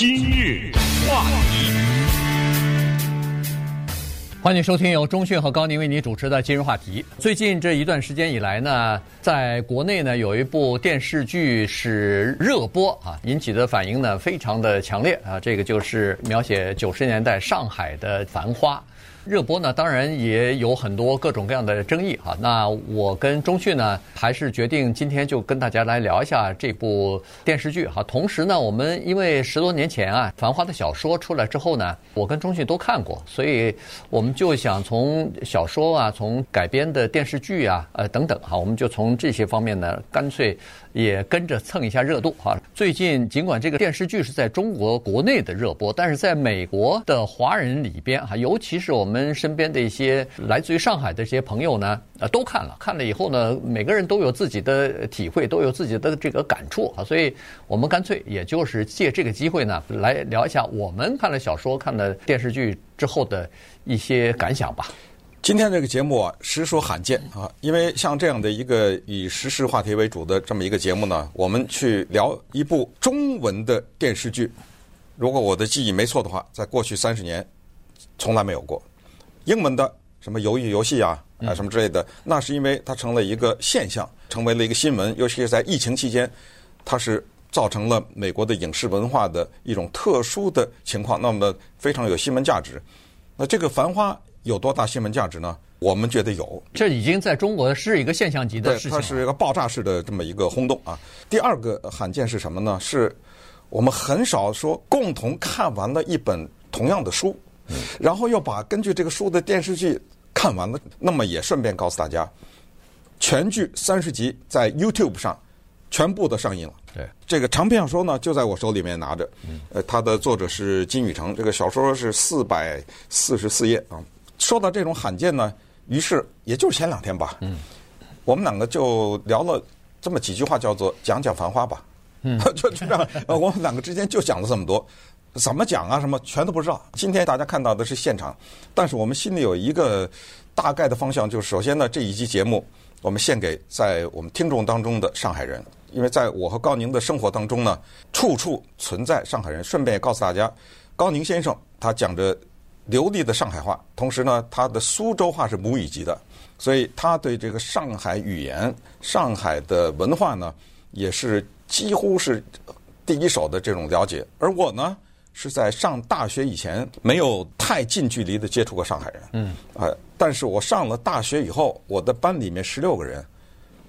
今日话题，欢迎收听由中讯和高宁为您主持的今日话题。最近这一段时间以来呢，在国内呢有一部电视剧是热播啊，引起的反应呢非常的强烈啊。这个就是描写九十年代上海的繁花。热播呢，当然也有很多各种各样的争议哈。那我跟中讯呢，还是决定今天就跟大家来聊一下这部电视剧哈。同时呢，我们因为十多年前啊，《繁花》的小说出来之后呢，我跟中讯都看过，所以我们就想从小说啊，从改编的电视剧啊，呃等等哈，我们就从这些方面呢，干脆也跟着蹭一下热度哈。最近尽管这个电视剧是在中国国内的热播，但是在美国的华人里边哈，尤其是我们。身边的一些来自于上海的这些朋友呢，呃，都看了，看了以后呢，每个人都有自己的体会，都有自己的这个感触啊，所以我们干脆也就是借这个机会呢，来聊一下我们看了小说、看了电视剧之后的一些感想吧。今天这个节目啊，实属罕见啊，因为像这样的一个以时事话题为主的这么一个节目呢，我们去聊一部中文的电视剧，如果我的记忆没错的话，在过去三十年从来没有过。英文的什么鱿鱼游戏啊啊什么之类的，那是因为它成了一个现象，成为了一个新闻，尤其是在疫情期间，它是造成了美国的影视文化的一种特殊的情况，那么非常有新闻价值。那这个《繁花》有多大新闻价值呢？我们觉得有，这已经在中国是一个现象级的事情，它是一个爆炸式的这么一个轰动啊。第二个罕见是什么呢？是我们很少说共同看完了一本同样的书。然后又把根据这个书的电视剧看完了，那么也顺便告诉大家，全剧三十集在 YouTube 上全部都上映了。对，这个长篇小说呢就在我手里面拿着。呃，它的作者是金宇澄，这个小说是四百四十四页啊。说到这种罕见呢，于是也就是前两天吧，嗯，我们两个就聊了这么几句话，叫做讲讲繁花吧。嗯，就 就这样，我们两个之间就讲了这么多。怎么讲啊？什么全都不知道。今天大家看到的是现场，但是我们心里有一个大概的方向，就是首先呢，这一期节目我们献给在我们听众当中的上海人，因为在我和高宁的生活当中呢，处处存在上海人。顺便也告诉大家，高宁先生他讲着流利的上海话，同时呢，他的苏州话是母语级的，所以他对这个上海语言、上海的文化呢，也是几乎是第一手的这种了解。而我呢，是在上大学以前没有太近距离的接触过上海人，嗯，啊，但是我上了大学以后，我的班里面十六个人，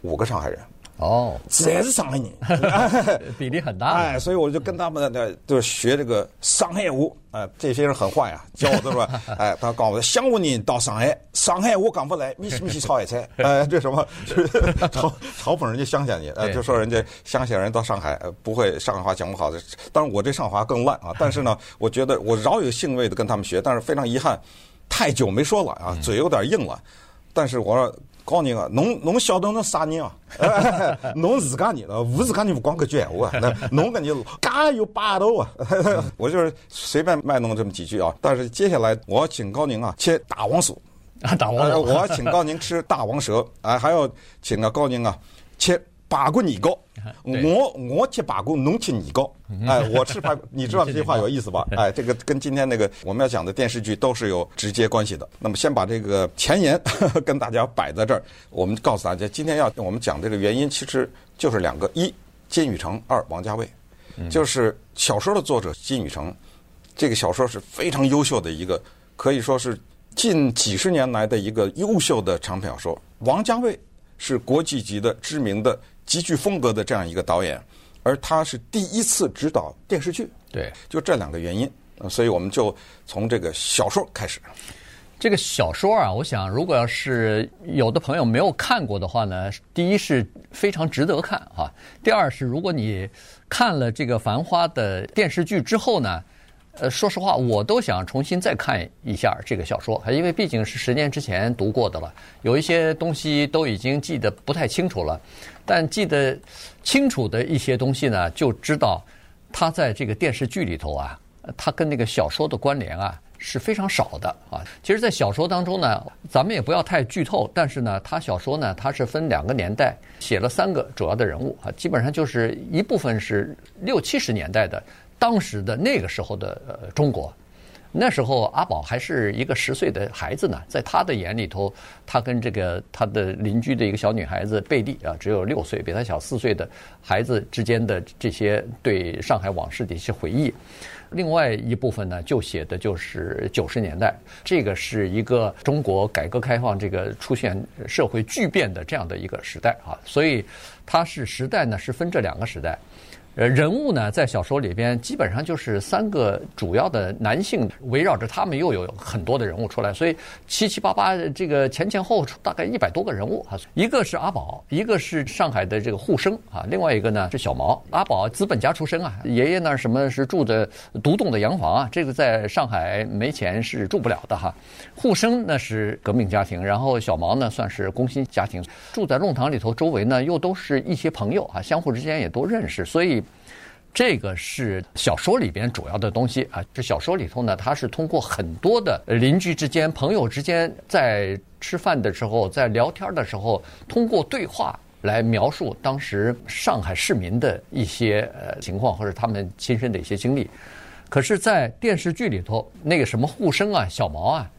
五个上海人，哦，全是上海人，比例很大，哎，所以我就跟他们呢就学这个上海话，哎，这些人很坏啊，教我的说，哎，他告诉我，乡下人到上海，上海话讲不来，米西米西炒海菜，哎，这什么，嘲嘲讽人家乡下人，哎，就说人家乡下人到上海不会上海话讲不好的，当然我这上海话更烂啊，但是呢，我觉得我饶有兴味的跟他们学，但是非常遗憾，太久没说了啊，嘴有点硬了，但是我说。高宁啊，侬侬晓得侬啥人啊？侬自家人，我自家人不光个句闲话啊，侬搿人介有霸道啊！我就是随便卖弄这么几句啊。但是接下来我要请高宁啊切大王鼠啊，大王酥，我要请高宁吃大王蛇啊，还要请个高宁啊切。八股年糕，我我吃八股，侬吃年糕。哎，我吃排骨，你知道这句话有意思吧？哎，这个跟今天那个我们要讲的电视剧都是有直接关系的。那么先把这个前言 跟大家摆在这儿，我们告诉大家，今天要我们讲这个原因，其实就是两个：一金宇澄，二王家卫。就是小说的作者金宇澄，这个小说是非常优秀的一个，可以说是近几十年来的一个优秀的长篇小说。王家卫是国际级的知名的。极具风格的这样一个导演，而他是第一次执导电视剧，对，就这两个原因，所以我们就从这个小说开始。这个小说啊，我想如果要是有的朋友没有看过的话呢，第一是非常值得看啊，第二是如果你看了这个《繁花》的电视剧之后呢。呃，说实话，我都想重新再看一下这个小说，因为毕竟是十年之前读过的了，有一些东西都已经记得不太清楚了。但记得清楚的一些东西呢，就知道他在这个电视剧里头啊，他跟那个小说的关联啊是非常少的啊。其实，在小说当中呢，咱们也不要太剧透，但是呢，他小说呢，他是分两个年代写了三个主要的人物啊，基本上就是一部分是六七十年代的。当时的那个时候的呃中国。那时候阿宝还是一个十岁的孩子呢，在他的眼里头，他跟这个他的邻居的一个小女孩子贝蒂啊，只有六岁，比他小四岁的孩子之间的这些对上海往事的一些回忆。另外一部分呢，就写的就是九十年代，这个是一个中国改革开放这个出现社会巨变的这样的一个时代啊，所以它是时代呢是分这两个时代。呃，人物呢，在小说里边基本上就是三个主要的男性，围绕着他们又有很多的人物出来，所以七七八八这个前前后后大概一百多个人物啊。一个是阿宝，一个是上海的这个沪生啊，另外一个呢是小毛。阿宝资本家出身啊，爷爷呢什么是住的独栋的洋房啊，这个在上海没钱是住不了的哈。沪生呢是革命家庭，然后小毛呢算是工薪家庭，住在弄堂里头，周围呢又都是一些朋友啊，相互之间也都认识，所以。这个是小说里边主要的东西啊。这小说里头呢，它是通过很多的邻居之间、朋友之间，在吃饭的时候、在聊天的时候，通过对话来描述当时上海市民的一些呃情况或者他们亲身的一些经历。可是，在电视剧里头，那个什么护生啊、小毛啊，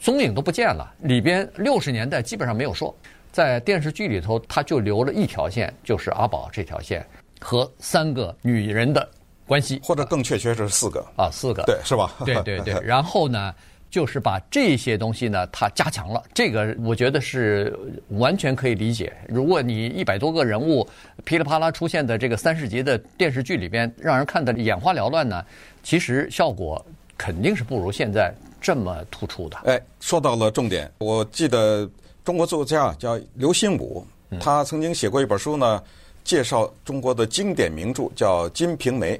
踪影都不见了。里边六十年代基本上没有说，在电视剧里头，他就留了一条线，就是阿宝这条线。和三个女人的关系，或者更确切是四个啊，四个，对，是吧？对对对。然后呢，就是把这些东西呢，它加强了。这个我觉得是完全可以理解。如果你一百多个人物噼里啪啦出现的这个三十集的电视剧里边，让人看得眼花缭乱呢，其实效果肯定是不如现在这么突出的。哎，说到了重点。我记得中国作家叫刘心武，他曾经写过一本书呢。介绍中国的经典名著叫《金瓶梅》，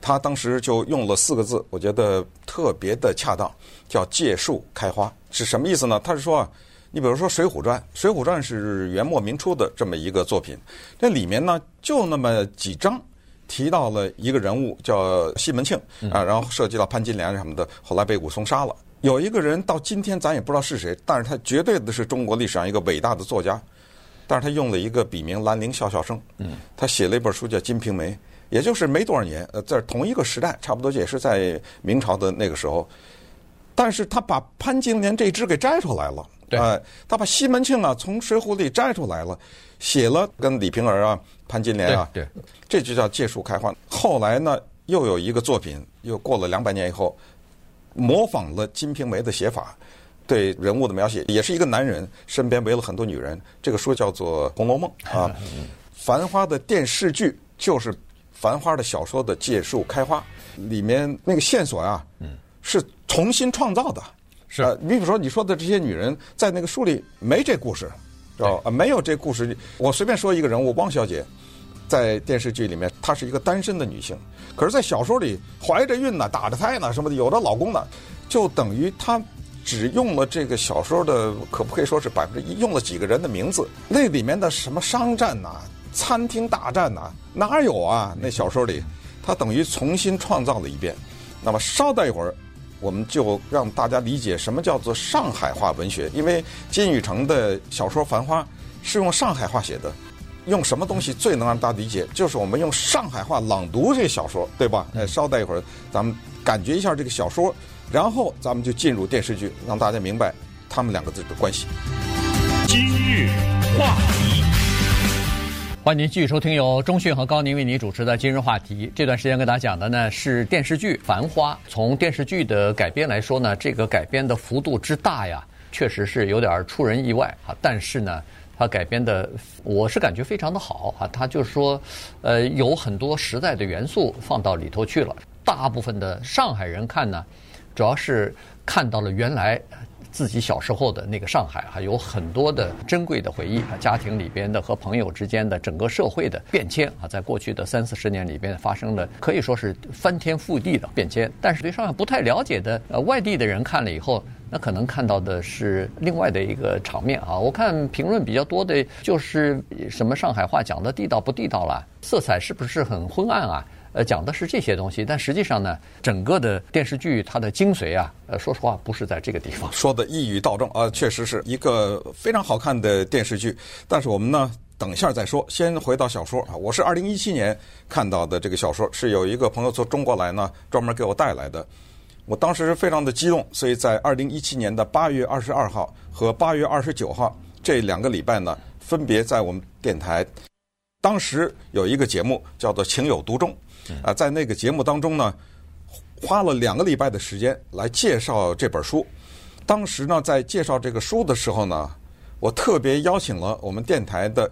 他当时就用了四个字，我觉得特别的恰当，叫“借树开花”。是什么意思呢？他是说啊，你比如说《水浒传》，《水浒传》是元末明初的这么一个作品，这里面呢就那么几章提到了一个人物叫西门庆啊，然后涉及到潘金莲什么的，后来被武松杀了。有一个人到今天咱也不知道是谁，但是他绝对的是中国历史上一个伟大的作家。但是他用了一个笔名兰陵笑笑生，他写了一本书叫《金瓶梅》，也就是没多少年，呃，在同一个时代，差不多也是在明朝的那个时候。但是他把潘金莲这支给摘出来了，对，他把西门庆啊从水浒里摘出来了，写了跟李瓶儿啊、潘金莲啊，对，这就叫借树开花。后来呢，又有一个作品，又过了两百年以后，模仿了《金瓶梅》的写法。对人物的描写，也是一个男人身边围了很多女人。这个书叫做《红楼梦》啊，《繁花》的电视剧就是《繁花》的小说的借树开花，里面那个线索啊，是重新创造的。是，你比如说你说的这些女人，在那个书里没这故事，知道吧？没有这故事。我随便说一个人物，汪小姐，在电视剧里面她是一个单身的女性，可是，在小说里怀着孕呢，打着胎呢，什么的，有着老公呢，就等于她。只用了这个小说的，可不可以说是百分之一？用了几个人的名字，那里面的什么商战呐、啊、餐厅大战呐、啊，哪有啊？那小说里，他等于重新创造了一遍。那么稍待一会儿，我们就让大家理解什么叫做上海话文学，因为金宇澄的小说《繁花》是用上海话写的。用什么东西最能让大家理解？就是我们用上海话朗读这个小说，对吧？哎，稍待一会儿，咱们感觉一下这个小说。然后咱们就进入电视剧，让大家明白他们两个字的关系。今日话题，欢迎您继续收听由中讯和高宁为您主持的《今日话题》。这段时间跟大家讲的呢是电视剧《繁花》。从电视剧的改编来说呢，这个改编的幅度之大呀，确实是有点出人意外啊。但是呢，它改编的我是感觉非常的好啊。它就是说，呃，有很多时代的元素放到里头去了。大部分的上海人看呢。主要是看到了原来自己小时候的那个上海，还有很多的珍贵的回忆啊，家庭里边的和朋友之间的整个社会的变迁啊，在过去的三四十年里边发生了可以说是翻天覆地的变迁。但是对上海不太了解的呃外地的人看了以后，那可能看到的是另外的一个场面啊。我看评论比较多的就是什么上海话讲的地道不地道了，色彩是不是很昏暗啊？呃，讲的是这些东西，但实际上呢，整个的电视剧它的精髓啊，呃，说实话不是在这个地方。说的一语道中啊，确实是一个非常好看的电视剧。但是我们呢，等一下再说。先回到小说啊，我是二零一七年看到的这个小说，是有一个朋友从中国来呢，专门给我带来的。我当时是非常的激动，所以在二零一七年的八月二十二号和八月二十九号这两个礼拜呢，分别在我们电台，当时有一个节目叫做《情有独钟》，啊，在那个节目当中呢，花了两个礼拜的时间来介绍这本书。当时呢，在介绍这个书的时候呢，我特别邀请了我们电台的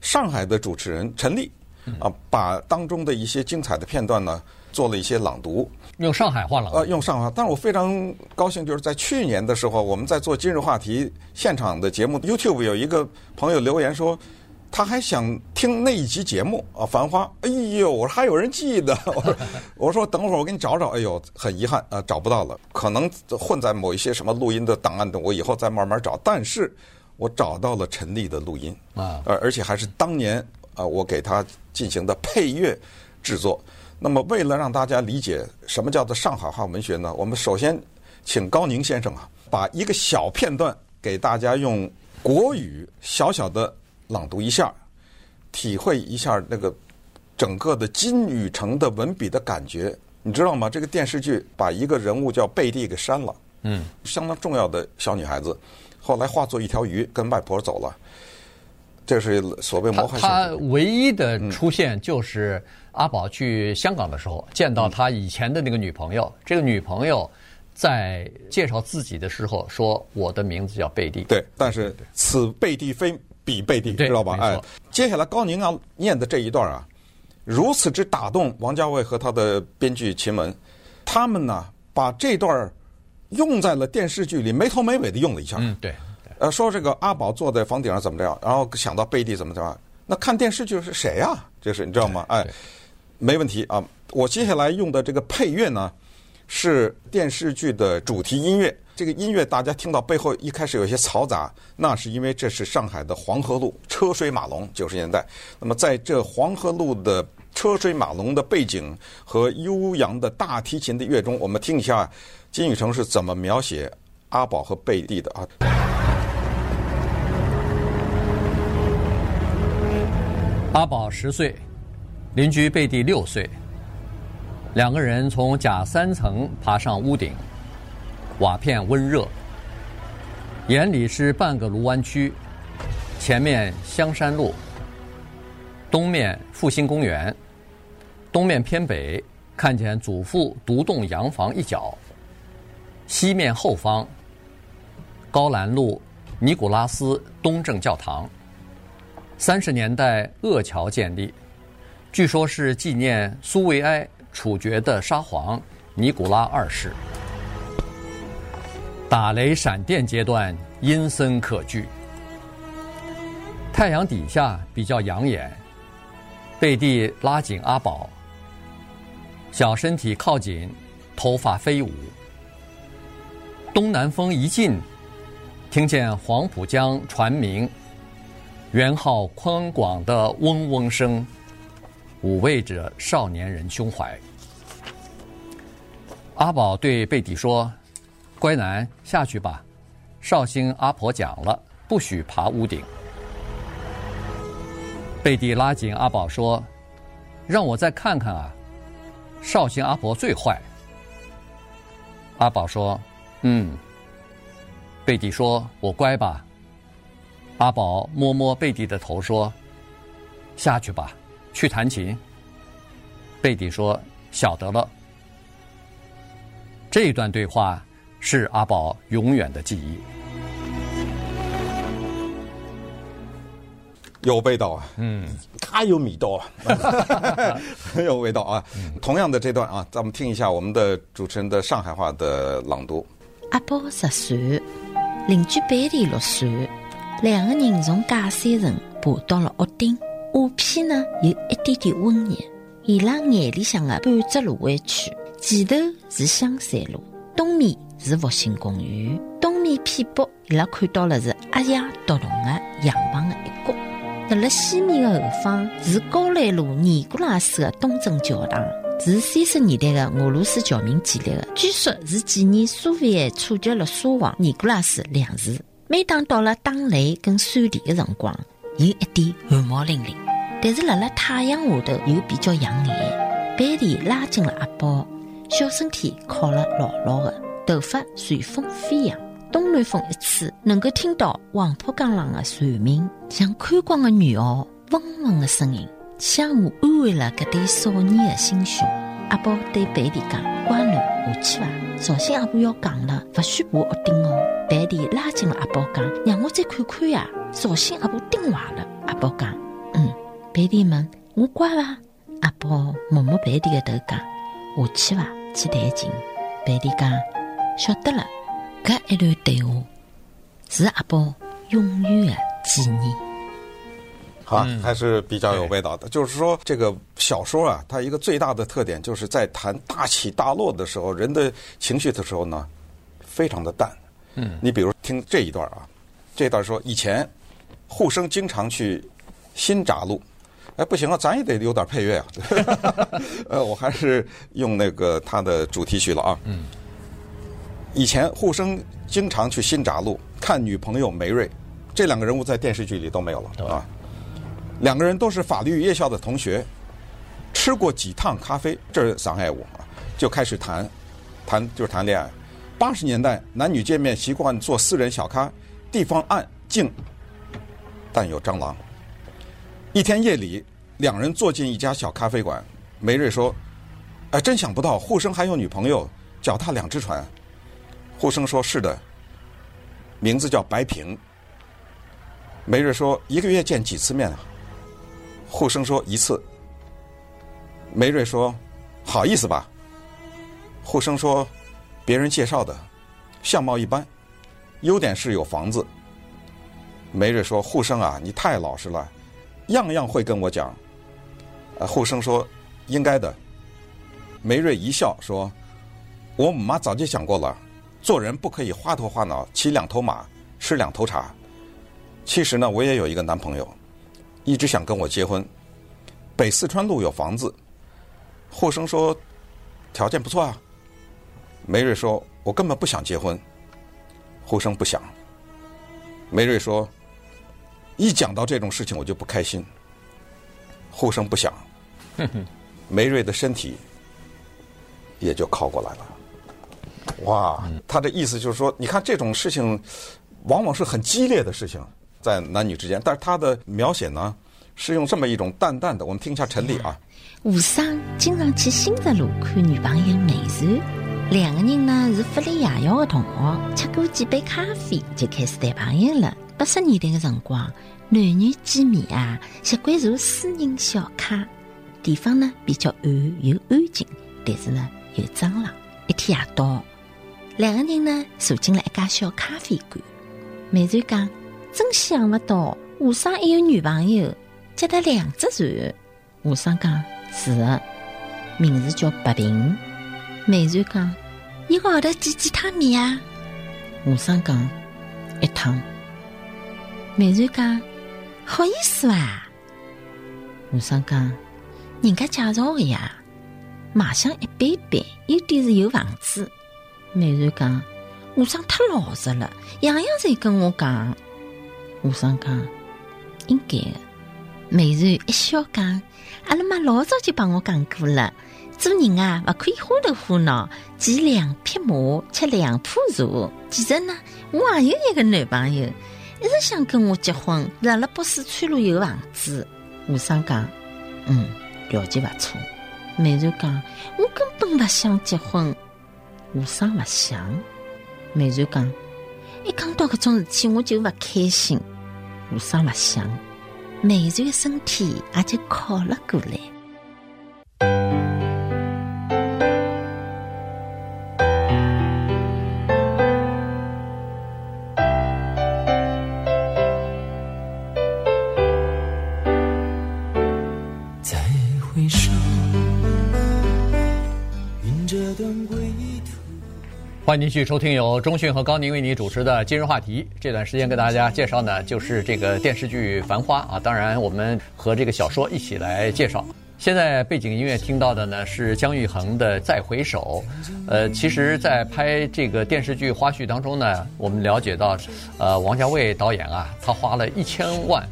上海的主持人陈丽，啊，把当中的一些精彩的片段呢。做了一些朗读，用上海话朗读。呃，用上海话。但是我非常高兴，就是在去年的时候，我们在做今日话题现场的节目，YouTube 有一个朋友留言说，他还想听那一集节目啊，《繁花》。哎呦，我说还有人记得，我说，我说等会儿我给你找找。哎呦，很遗憾啊，找不到了，可能混在某一些什么录音的档案的，我以后再慢慢找。但是我找到了陈丽的录音啊，而而且还是当年啊，我给他进行的配乐制作。那么，为了让大家理解什么叫做上海话文学呢？我们首先请高宁先生啊，把一个小片段给大家用国语小小的朗读一下，体会一下那个整个的金宇澄的文笔的感觉。你知道吗？这个电视剧把一个人物叫贝蒂给删了，嗯，相当重要的小女孩子，后来化作一条鱼跟外婆走了。这是所谓魔幻。他唯一的出现就是阿宝去香港的时候，见到他以前的那个女朋友。这个女朋友在介绍自己的时候说：“我的名字叫贝蒂。”对，但是此贝蒂非彼贝蒂，知道吧？哎，接下来高宁要念的这一段啊，如此之打动王家卫和他的编剧秦雯，他们呢把这段用在了电视剧里，没头没尾的用了一下。嗯，对。呃，说这个阿宝坐在房顶上怎么着，然后想到贝蒂怎么怎么，那看电视剧是谁呀？这是你知道吗？哎，没问题啊。我接下来用的这个配乐呢，是电视剧的主题音乐。这个音乐大家听到背后一开始有些嘈杂，那是因为这是上海的黄河路车水马龙九十年代。那么在这黄河路的车水马龙的背景和悠扬的大提琴的乐中，我们听一下金宇澄是怎么描写阿宝和贝蒂的啊。阿宝十岁，邻居贝蒂六岁，两个人从甲三层爬上屋顶，瓦片温热，眼里是半个卢湾区，前面香山路，东面复兴公园，东面偏北看见祖父独栋洋房一角，西面后方高兰路尼古拉斯东正教堂。三十年代鄂桥建立，据说是纪念苏维埃处决的沙皇尼古拉二世。打雷闪电阶段阴森可惧，太阳底下比较养眼。贝蒂拉紧阿宝，小身体靠紧，头发飞舞。东南风一进，听见黄浦江船鸣。元号宽广的嗡嗡声，抚慰着少年人胸怀。阿宝对贝蒂说：“乖男，下去吧，绍兴阿婆讲了，不许爬屋顶。”贝蒂拉紧阿宝说：“让我再看看啊，绍兴阿婆最坏。”阿宝说：“嗯。”贝蒂说：“我乖吧。”阿宝摸摸贝蒂的头说：“下去吧，去弹琴。”贝蒂说：“晓得了。”这段对话是阿宝永远的记忆。有味道啊，嗯，太有味道啊，很有味道啊。同样的这段啊，咱们听一下我们的主持人的上海话的朗读。阿宝十岁，邻居贝蒂六岁。两个人从假山层爬到了屋顶，瓦片呢有一点点温热，伊拉眼里向的半只芦苇区，前头是香山路，东面是复兴公园，东面偏北伊拉看到了是阿亚独栋的洋房的一角，在了西面的后方是高兰路尼古拉斯的东正教堂，是三十年代的俄罗斯侨民建立的，据说是纪念苏维埃处决了沙皇尼古拉斯两世。每当到了打雷跟闪电的辰光，有一点汗毛淋漓，但是辣辣太阳下头又比较养眼。贝蒂拉紧了阿宝，小身体靠了牢牢的，头发随风飞扬。东南风一吹，能够听到黄浦江浪的船鸣，像宽广的女袄，嗡嗡的声音，相互安慰了搿对少年的心胸。阿宝对贝蒂讲：“乖囡，下去吧，小心阿婆要讲了，勿许爬屋顶哦。”贝蒂拉紧了阿宝讲：“让我再看看呀，绍兴阿婆顶坏了。”阿宝讲：“嗯。”贝蒂问：“我乖伐？”阿宝摸摸贝蒂的头讲：“下去吧，去弹琴。”贝蒂讲：“晓得了。”搿一段对话是阿宝永远的纪念。好，还是比较有味道的。就是说，这个小说啊，它一个最大的特点，就是在谈大起大落的时候，人的情绪的时候呢，非常的淡。嗯，你比如听这一段啊，这段说以前护生经常去新闸路，哎，不行啊，咱也得有点配乐啊。呃，我还是用那个他的主题曲了啊。嗯。以前护生经常去新闸路看女朋友梅瑞，这两个人物在电视剧里都没有了啊。两个人都是法律夜校的同学，吃过几趟咖啡，这是上海话啊，就开始谈，谈就是谈恋爱。八十年代男女见面习惯坐私人小咖，地方暗静，但有蟑螂。一天夜里，两人坐进一家小咖啡馆，梅瑞说：“哎，真想不到护生还有女朋友，脚踏两只船。”护生说：“是的，名字叫白萍。”梅瑞说：“一个月见几次面啊？”护生说：“一次。”梅瑞说：“好意思吧？”护生说：“别人介绍的，相貌一般，优点是有房子。”梅瑞说：“护生啊，你太老实了，样样会跟我讲。”呃，护生说：“应该的。”梅瑞一笑说：“我母妈早就讲过了。”做人不可以花头花脑，骑两头马，吃两头茶。其实呢，我也有一个男朋友，一直想跟我结婚。北四川路有房子。霍生说条件不错啊。梅瑞说，我根本不想结婚。护生不想。梅瑞说，一讲到这种事情我就不开心。护生不想。梅瑞的身体也就靠过来了。哇，他的意思就是说，你看这种事情，往往是很激烈的事情，在男女之间。但是他的描写呢，是用这么一种淡淡的。我们听一下陈丽啊。吴生经常去新泽路看女朋友梅瑞，两个人呢是福利夜校的同学，吃过几杯咖啡就开始谈朋友了。八十年代的辰光，男女见面啊，习惯坐私人小卡，地方呢比较暗又安静，但是呢有蟑螂。一天夜到。两个人呢坐进了一家小咖啡馆。美瑞讲：“真想不到，护生还有女朋友，接得两只船。”护生讲：“是的，名字叫白萍。”美瑞讲：“一个号头见几趟面啊？”护生讲：“一趟。”美瑞讲：“好意思啊？”护生讲：“人家介绍的呀，卖相一般般，有点是有房子。”梅瑞讲：“护生太老实了，样样侪跟我讲。”护生讲：“应该的。”梅瑞一笑讲：“阿拉妈老早就帮我讲过了，做人啊，不可以花头花脑，骑两匹马，吃两棵树。其实呢，我还有一个男朋友，一直想跟我结婚，辣辣北四川路有房子。”护生讲：“嗯，条件不错。”梅瑞讲：“我根本不想结婚。”护生不想，梅瑞讲，一讲到搿种事体我就勿开心。护生不想，梅瑞的身体也就靠了过来。欢迎继续收听由中讯和高宁为你主持的今日话题。这段时间跟大家介绍呢，就是这个电视剧《繁花》啊。当然，我们和这个小说一起来介绍。现在背景音乐听到的呢是姜育恒的《再回首》。呃，其实，在拍这个电视剧花絮当中呢，我们了解到，呃，王家卫导演啊，他花了一千万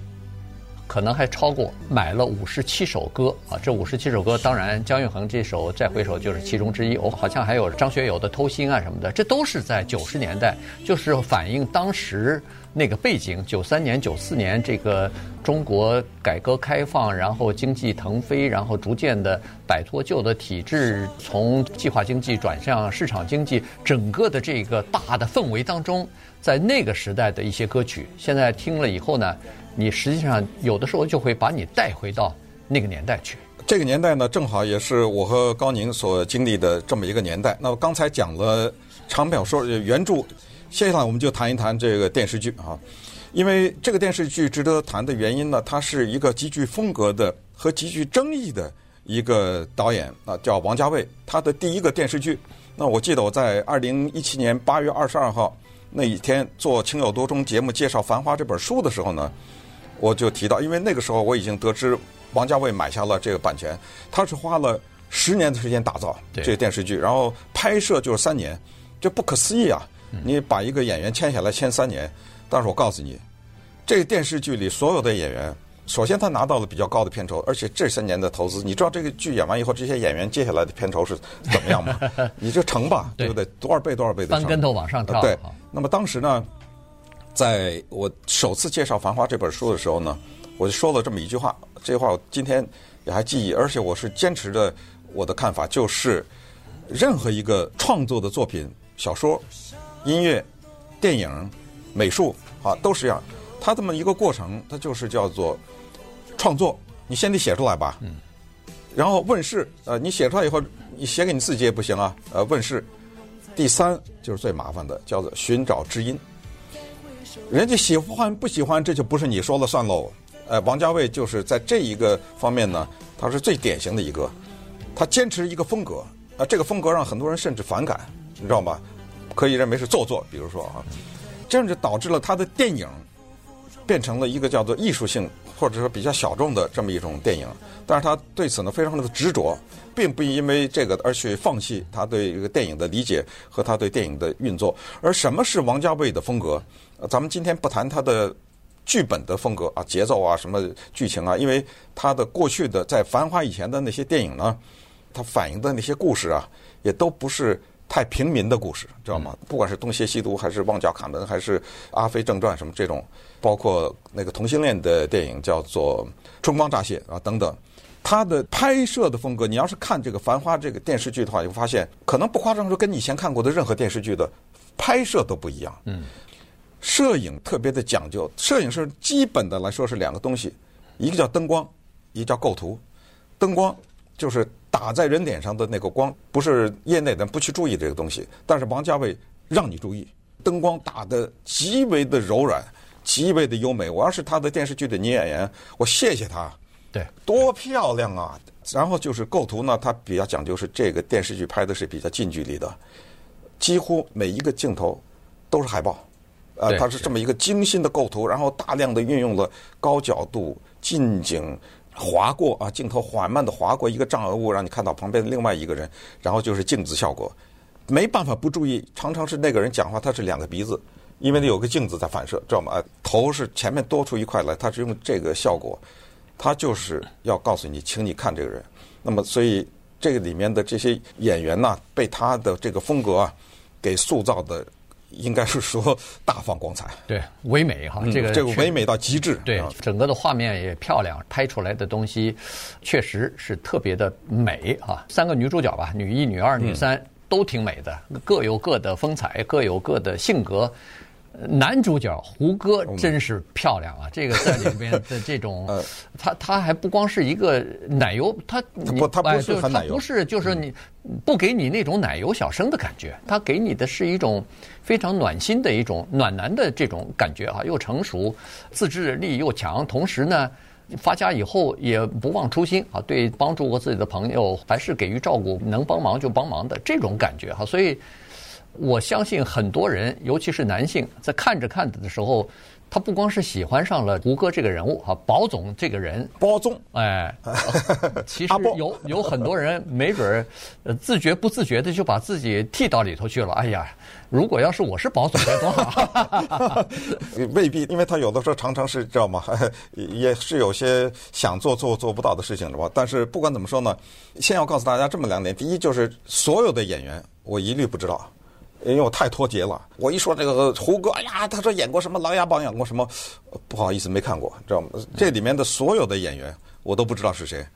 可能还超过买了五十七首歌啊！这五十七首歌，当然姜育恒这首《再回首》就是其中之一。哦，好像还有张学友的《偷心》啊什么的，这都是在九十年代，就是反映当时那个背景。九三年、九四年，这个中国改革开放，然后经济腾飞，然后逐渐的摆脱旧的体制，从计划经济转向市场经济，整个的这个大的氛围当中，在那个时代的一些歌曲，现在听了以后呢。你实际上有的时候就会把你带回到那个年代去。这个年代呢，正好也是我和高宁所经历的这么一个年代。那么刚才讲了长篇小说原著，接下来我们就谈一谈这个电视剧啊。因为这个电视剧值得谈的原因呢，它是一个极具风格的和极具争议的一个导演啊，叫王家卫。他的第一个电视剧，那我记得我在二零一七年八月二十二号那一天做《情有独钟》节目介绍《繁花》这本书的时候呢。我就提到，因为那个时候我已经得知王家卫买下了这个版权，他是花了十年的时间打造这个电视剧，然后拍摄就是三年，这不可思议啊！你把一个演员签下来签三年，但是我告诉你，这个电视剧里所有的演员，首先他拿到了比较高的片酬，而且这三年的投资，你知道这个剧演完以后，这些演员接下来的片酬是怎么样吗？你就乘吧，对不对？多少倍多少倍的。翻跟头往上跳。对，那么当时呢？在我首次介绍《繁花》这本书的时候呢，我就说了这么一句话，这句话我今天也还记忆，而且我是坚持着我的看法，就是任何一个创作的作品，小说、音乐、电影、美术啊，都是一样，它这么一个过程，它就是叫做创作。你先得写出来吧，嗯，然后问世，呃，你写出来以后，你写给你自己也不行啊，呃，问世。第三就是最麻烦的，叫做寻找知音。人家喜欢不喜欢，这就不是你说了算喽。呃，王家卫就是在这一个方面呢，他是最典型的一个。他坚持一个风格，啊，这个风格让很多人甚至反感，你知道吗？可以认为是做作，比如说啊，这样就导致了他的电影变成了一个叫做艺术性或者说比较小众的这么一种电影。但是他对此呢非常的执着，并不因为这个而去放弃他对一个电影的理解和他对电影的运作。而什么是王家卫的风格？咱们今天不谈他的剧本的风格啊，节奏啊，什么剧情啊，因为他的过去的在《繁花》以前的那些电影呢，他反映的那些故事啊，也都不是太平民的故事，知道吗？不管是东邪西毒，还是旺角卡门，还是阿飞正传什么这种，包括那个同性恋的电影叫做《春光乍泄》啊等等。他的拍摄的风格，你要是看这个《繁花》这个电视剧的话，你会发现可能不夸张说，跟你以前看过的任何电视剧的拍摄都不一样。嗯，摄影特别的讲究，摄影是基本的来说是两个东西，一个叫灯光，一个叫构图。灯光就是打在人脸上的那个光，不是业内人不去注意这个东西，但是王家卫让你注意，灯光打得极为的柔软，极为的优美。我要是他的电视剧的女演员，我谢谢他。对，多漂亮啊！然后就是构图呢，它比较讲究是这个电视剧拍的是比较近距离的，几乎每一个镜头都是海报，呃，它是这么一个精心的构图，然后大量的运用了高角度、近景划过啊，镜头缓慢的划过一个障碍物，让你看到旁边的另外一个人，然后就是镜子效果，没办法不注意，常常是那个人讲话他是两个鼻子，因为他有个镜子在反射，知道吗？啊，头是前面多出一块来，他是用这个效果。他就是要告诉你，请你看这个人。那么，所以这个里面的这些演员呢，被他的这个风格啊，给塑造的，应该是说大放光彩。对，唯美哈，这个、嗯、这个唯美到极致。对，整个的画面也漂亮，拍出来的东西确实是特别的美哈。三个女主角吧，女一、女二、女三、嗯、都挺美的，各有各的风采，各有各的性格。男主角胡歌真是漂亮啊！这个在里边的这种，他他还不光是一个奶油，他不他不是很奶油，他不是就是你不给你那种奶油小生的感觉，他给你的是一种非常暖心的一种暖男的这种感觉啊，又成熟，自制力又强，同时呢，发家以后也不忘初心啊，对帮助过自己的朋友还是给予照顾，能帮忙就帮忙的这种感觉哈，所以。我相信很多人，尤其是男性，在看着看着的时候。他不光是喜欢上了胡歌这个人物哈，宝总这个人，包总，哎，其实有有很多人没准儿，自觉不自觉的就把自己剃到里头去了。哎呀，如果要是我是宝总该多好！未必，因为他有的时候常常是知道吗？也是有些想做做做不到的事情是吧。但是不管怎么说呢，先要告诉大家这么两点：第一，就是所有的演员我一律不知道。因为我太脱节了，我一说这个胡歌，哎呀，他说演过什么《琅琊榜》，演过什么，不好意思，没看过，知道吗？这里面的所有的演员，我都不知道是谁，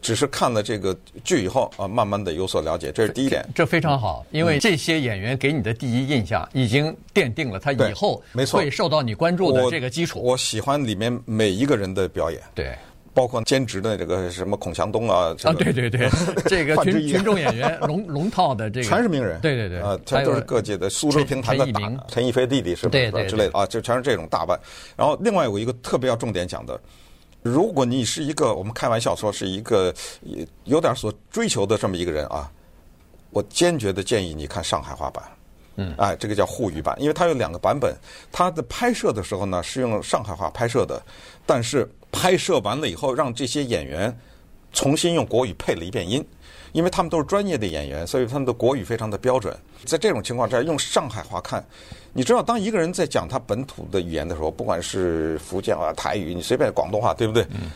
只是看了这个剧以后啊，慢慢的有所了解，这是第一点。这，这非常好，因为这些演员给你的第一印象已经奠定了他以后没错会受到你关注的这个基础。我，我喜欢里面每一个人的表演。对。包括兼职的这个什么孔祥东啊，啊对对对，这个群群众演员龙龙套的这个。全是名人，对对对，啊，全都是各界的苏州评弹的大陈逸飞弟弟是吧？之类的。啊，就全是这种大腕。然后另外有一个特别要重点讲的，如果你是一个我们开玩笑说是一个有点所追求的这么一个人啊，我坚决的建议你看上海话版，嗯，哎，这个叫沪语版，因为它有两个版本，它的拍摄的时候呢是用上海话拍摄的，但是。拍摄完了以后，让这些演员重新用国语配了一遍音，因为他们都是专业的演员，所以他们的国语非常的标准。在这种情况之下，用上海话看，你知道，当一个人在讲他本土的语言的时候，不管是福建话、台语，你随便广东话，对不对？嗯。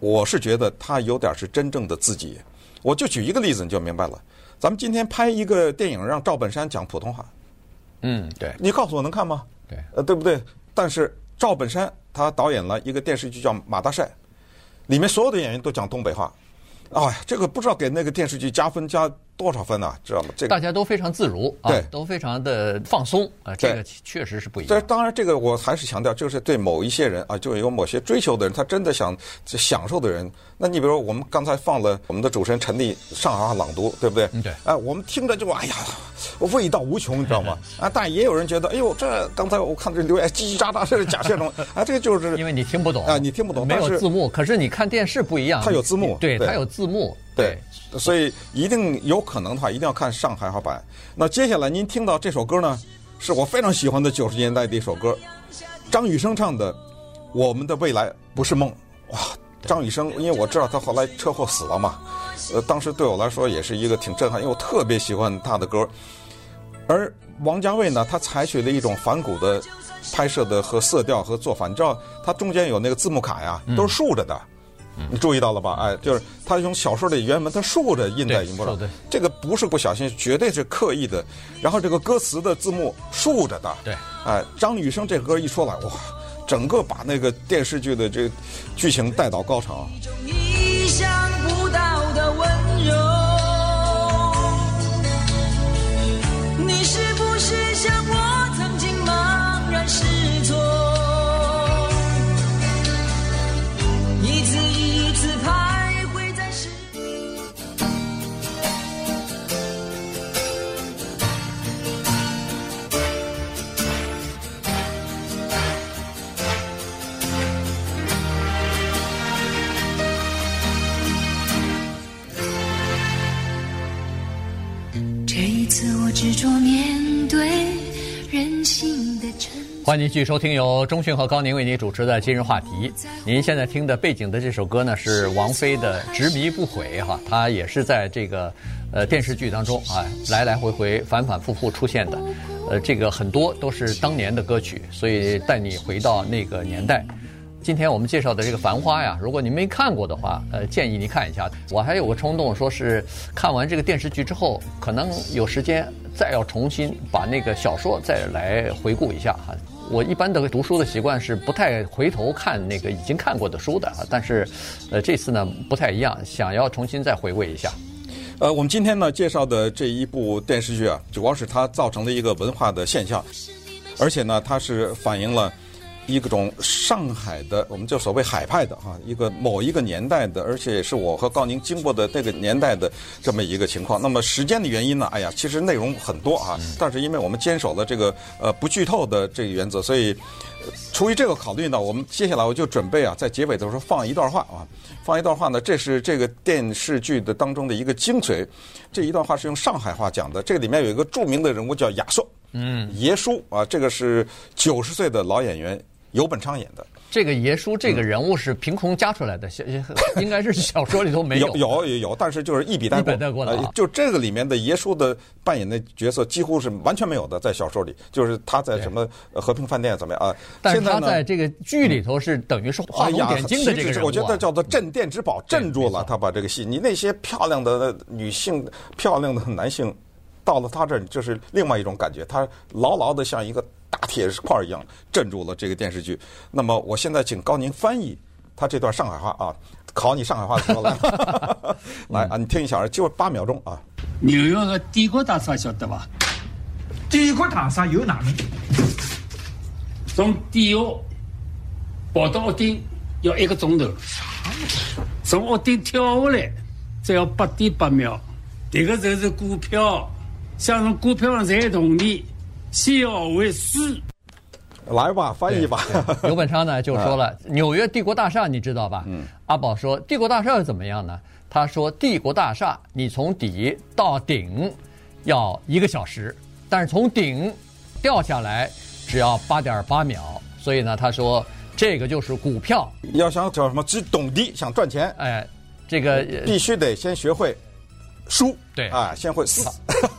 我是觉得他有点是真正的自己。我就举一个例子，你就明白了。咱们今天拍一个电影，让赵本山讲普通话。嗯，对。你告诉我能看吗？对。呃，对不对？但是赵本山。他导演了一个电视剧叫《马大帅》，里面所有的演员都讲东北话。哎呀，这个不知道给那个电视剧加分加多少分呢、啊？知道吗？这个大家都非常自如，啊、对，都非常的放松啊。这个确实是不一样。这当然，这个我还是强调，就是对某一些人啊，就有某些追求的人，他真的想享受的人。那你比如说，我们刚才放了我们的主持人陈丽上海话朗读，对不对？嗯，对。哎，我们听着就哎呀，味道无穷，你知道吗？啊，但也有人觉得，哎呦，这刚才我看这留言叽叽喳喳，这是假现场 啊，这个就是因为你听不懂啊，你听不懂，没有字幕。可是你看电视不一样，它有字幕，对，它有字幕。对，所以一定有可能的话，一定要看上海话版。那接下来您听到这首歌呢，是我非常喜欢的九十年代的一首歌，张雨生唱的《我们的未来不是梦》。哇，张雨生，因为我知道他后来车祸死了嘛，呃，当时对我来说也是一个挺震撼，因为我特别喜欢他的歌。而王家卫呢，他采取了一种反骨的拍摄的和色调和做法，你知道，他中间有那个字幕卡呀，都是竖着的。你注意到了吧？哎，就是他用小说的原文，他竖着印在荧幕上，这个不是不小心，绝对是刻意的。然后这个歌词的字幕竖着的，对，哎，张雨生这歌一出来，哇，整个把那个电视剧的这个剧情带到高潮。欢迎继续收听由钟迅和高宁为您主持的今日话题。您现在听的背景的这首歌呢，是王菲的《执迷不悔》哈，它也是在这个呃电视剧当中啊来来回回反反复复出现的，呃，这个很多都是当年的歌曲，所以带你回到那个年代。今天我们介绍的这个《繁花》呀，如果您没看过的话，呃，建议您看一下。我还有个冲动，说是看完这个电视剧之后，可能有时间再要重新把那个小说再来回顾一下哈。我一般的读书的习惯是不太回头看那个已经看过的书的，但是，呃，这次呢不太一样，想要重新再回味一下。呃，我们今天呢介绍的这一部电视剧啊，主要是它造成了一个文化的现象，而且呢，它是反映了一个种上海的，我们就所谓海派的哈，一个某一个年代的，而且也是我和高宁经过的那个年代的这么一个情况。那么时间的原因呢？哎呀，其实内容很多啊，但是因为我们坚守了这个呃不剧透的这个原则，所以出于这个考虑呢，我们接下来我就准备啊，在结尾的时候放一段话啊，放一段话呢，这是这个电视剧的当中的一个精髓。这一段话是用上海话讲的，这个里面有一个著名的人物叫亚硕。嗯，爷叔啊，这个是九十岁的老演员游本昌演的。这个爷叔这个人物是凭空加出来的，嗯、应该是小说里头没有。有有有有，但是就是一笔带过。一笔带过的、啊呃。就这个里面的爷叔的扮演的角色几乎是完全没有的，在小说里，就是他在什么和平饭店怎么样啊？但是他在这个剧里头是等于是画龙点睛的这个人物、啊哎、我觉得叫做镇店之宝，镇住了他把这个戏。你那些漂亮的女性、漂亮的男性。到了他这儿，就是另外一种感觉，他牢牢的像一个大铁块一样镇住了这个电视剧。那么，我现在请高宁翻译他这段上海话啊，考你上海话说来，来啊，你听一下，就八秒钟啊。纽约的帝国大厦晓得吧？帝国大厦有哪能？从地下跑到屋顶要一个钟头，从屋顶跳下来只要八点八秒。这个就是股票。像从股票上赚动力，先要会输。来吧，翻译吧。刘本昌呢就说了，纽约帝国大厦你知道吧？嗯。阿宝说帝国大厦又怎么样呢？他说帝国大厦你从底到顶要一个小时，但是从顶掉下来只要八点八秒。所以呢，他说这个就是股票。要想叫什么？只懂的想赚钱，哎，这个必须得先学会。输对啊，先会输，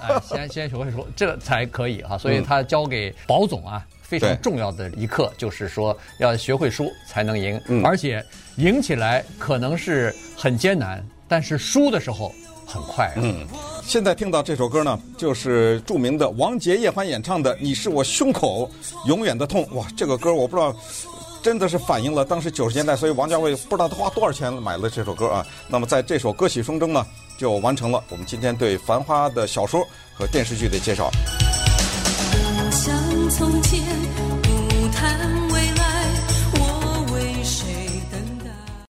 哎，先先学会输，这才可以哈。所以他交给保总啊非常重要的一课，就是说要学会输才能赢，而且赢起来可能是很艰难，但是输的时候很快。嗯，现在听到这首歌呢，就是著名的王杰、叶欢演唱的《你是我胸口永远的痛》。哇，这个歌我不知道。真的是反映了当时九十年代，所以王家卫不知道他花多少钱买了这首歌啊。那么在这首歌曲声中呢，就完成了我们今天对《繁花》的小说和电视剧的介绍。